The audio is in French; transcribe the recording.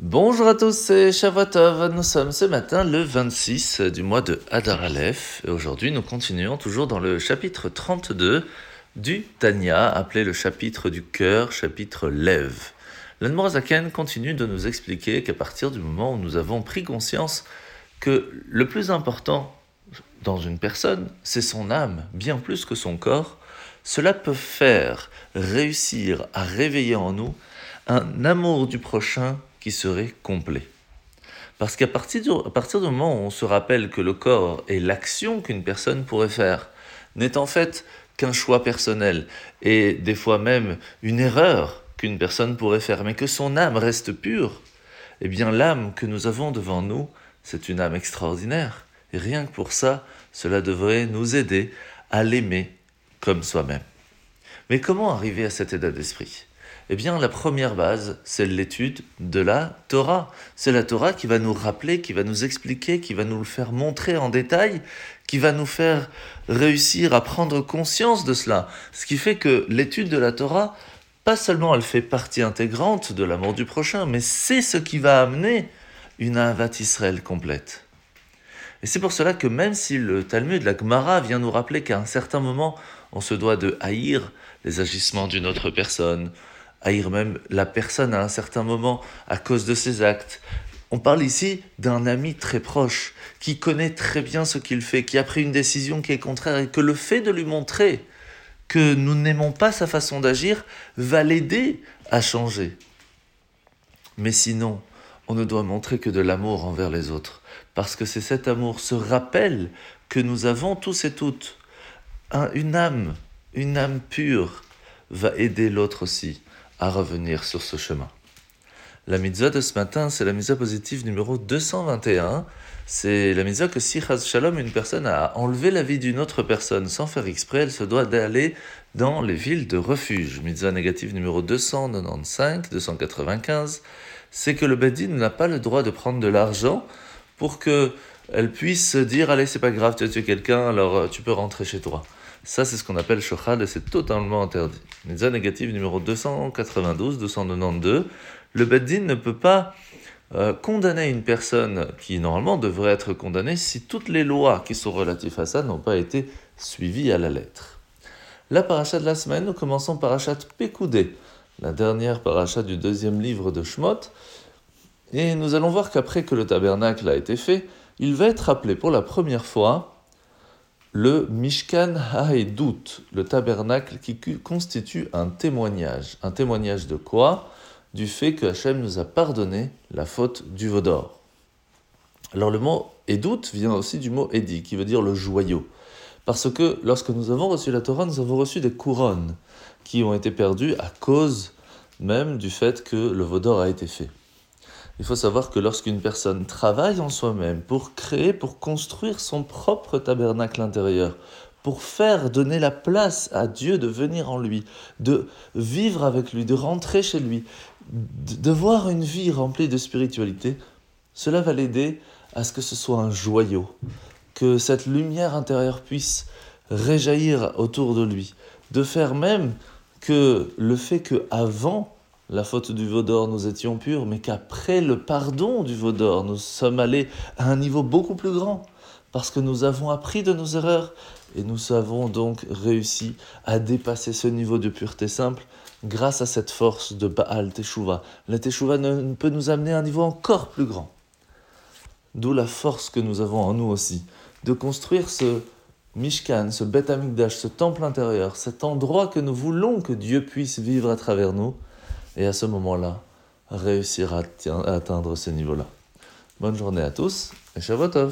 Bonjour à tous, c'est Shavuotov. Nous sommes ce matin le 26 du mois de Hadar Aleph. Et aujourd'hui, nous continuons toujours dans le chapitre 32 du Tanya, appelé le chapitre du cœur, chapitre lève. L'Anmorazaken continue de nous expliquer qu'à partir du moment où nous avons pris conscience que le plus important dans une personne, c'est son âme, bien plus que son corps, cela peut faire réussir à réveiller en nous un amour du prochain serait complet. Parce qu'à partir, du, partir du moment où on se rappelle que le corps est l'action qu'une personne pourrait faire, n'est en fait qu'un choix personnel et des fois même une erreur qu'une personne pourrait faire, mais que son âme reste pure, eh bien l'âme que nous avons devant nous, c'est une âme extraordinaire. Et rien que pour ça, cela devrait nous aider à l'aimer comme soi-même. Mais comment arriver à cet état d'esprit? Eh bien, la première base, c'est l'étude de la Torah. C'est la Torah qui va nous rappeler, qui va nous expliquer, qui va nous le faire montrer en détail, qui va nous faire réussir à prendre conscience de cela. Ce qui fait que l'étude de la Torah, pas seulement elle fait partie intégrante de l'amour du prochain, mais c'est ce qui va amener une Avat Israël complète. Et c'est pour cela que même si le Talmud, la Gemara, vient nous rappeler qu'à un certain moment, on se doit de haïr les agissements d'une autre personne, haïr même la personne à un certain moment à cause de ses actes. On parle ici d'un ami très proche, qui connaît très bien ce qu'il fait, qui a pris une décision qui est contraire et que le fait de lui montrer que nous n'aimons pas sa façon d'agir va l'aider à changer. Mais sinon, on ne doit montrer que de l'amour envers les autres, parce que c'est cet amour, ce rappel que nous avons tous et toutes. une âme, une âme pure va aider l'autre aussi à revenir sur ce chemin. La mitzvah de ce matin, c'est la mitzvah positive numéro 221. C'est la mitzvah que si Shalom, une personne a enlevé la vie d'une autre personne sans faire exprès, elle se doit d'aller dans les villes de refuge. Mitzvah négative numéro 295, 295, c'est que le Bedin n'a pas le droit de prendre de l'argent pour que elle puisse dire allez c'est pas grave tu as tué quelqu'un alors euh, tu peux rentrer chez toi. Ça, c'est ce qu'on appelle shochad et c'est totalement interdit. Mitzvah négative numéro 292, 292. Le Beddin ne peut pas euh, condamner une personne qui normalement devrait être condamnée si toutes les lois qui sont relatives à ça n'ont pas été suivies à la lettre. La paracha de la semaine, nous commençons parachat Pekoudé, la dernière paracha du deuxième livre de Shmot. Et nous allons voir qu'après que le tabernacle a été fait, il va être appelé pour la première fois le Mishkan Haedut, le tabernacle qui constitue un témoignage. Un témoignage de quoi? Du fait que Hachem nous a pardonné la faute du Vaudor. Alors le mot Edut vient aussi du mot Edi, qui veut dire le joyau. Parce que lorsque nous avons reçu la Torah, nous avons reçu des couronnes qui ont été perdues à cause même du fait que le Vaudor a été fait. Il faut savoir que lorsqu'une personne travaille en soi-même pour créer, pour construire son propre tabernacle intérieur, pour faire donner la place à Dieu de venir en lui, de vivre avec lui, de rentrer chez lui, de voir une vie remplie de spiritualité, cela va l'aider à ce que ce soit un joyau, que cette lumière intérieure puisse réjaillir autour de lui, de faire même que le fait que avant la faute du Vaudor, nous étions purs, mais qu'après le pardon du Vaudor, nous sommes allés à un niveau beaucoup plus grand, parce que nous avons appris de nos erreurs, et nous avons donc réussi à dépasser ce niveau de pureté simple grâce à cette force de Baal Teshuvah. La Teshuvah ne peut nous amener à un niveau encore plus grand. D'où la force que nous avons en nous aussi, de construire ce Mishkan, ce Beth Amikdash, ce temple intérieur, cet endroit que nous voulons que Dieu puisse vivre à travers nous, et à ce moment-là, réussir à atteindre ces niveaux-là. Bonne journée à tous et Shavuot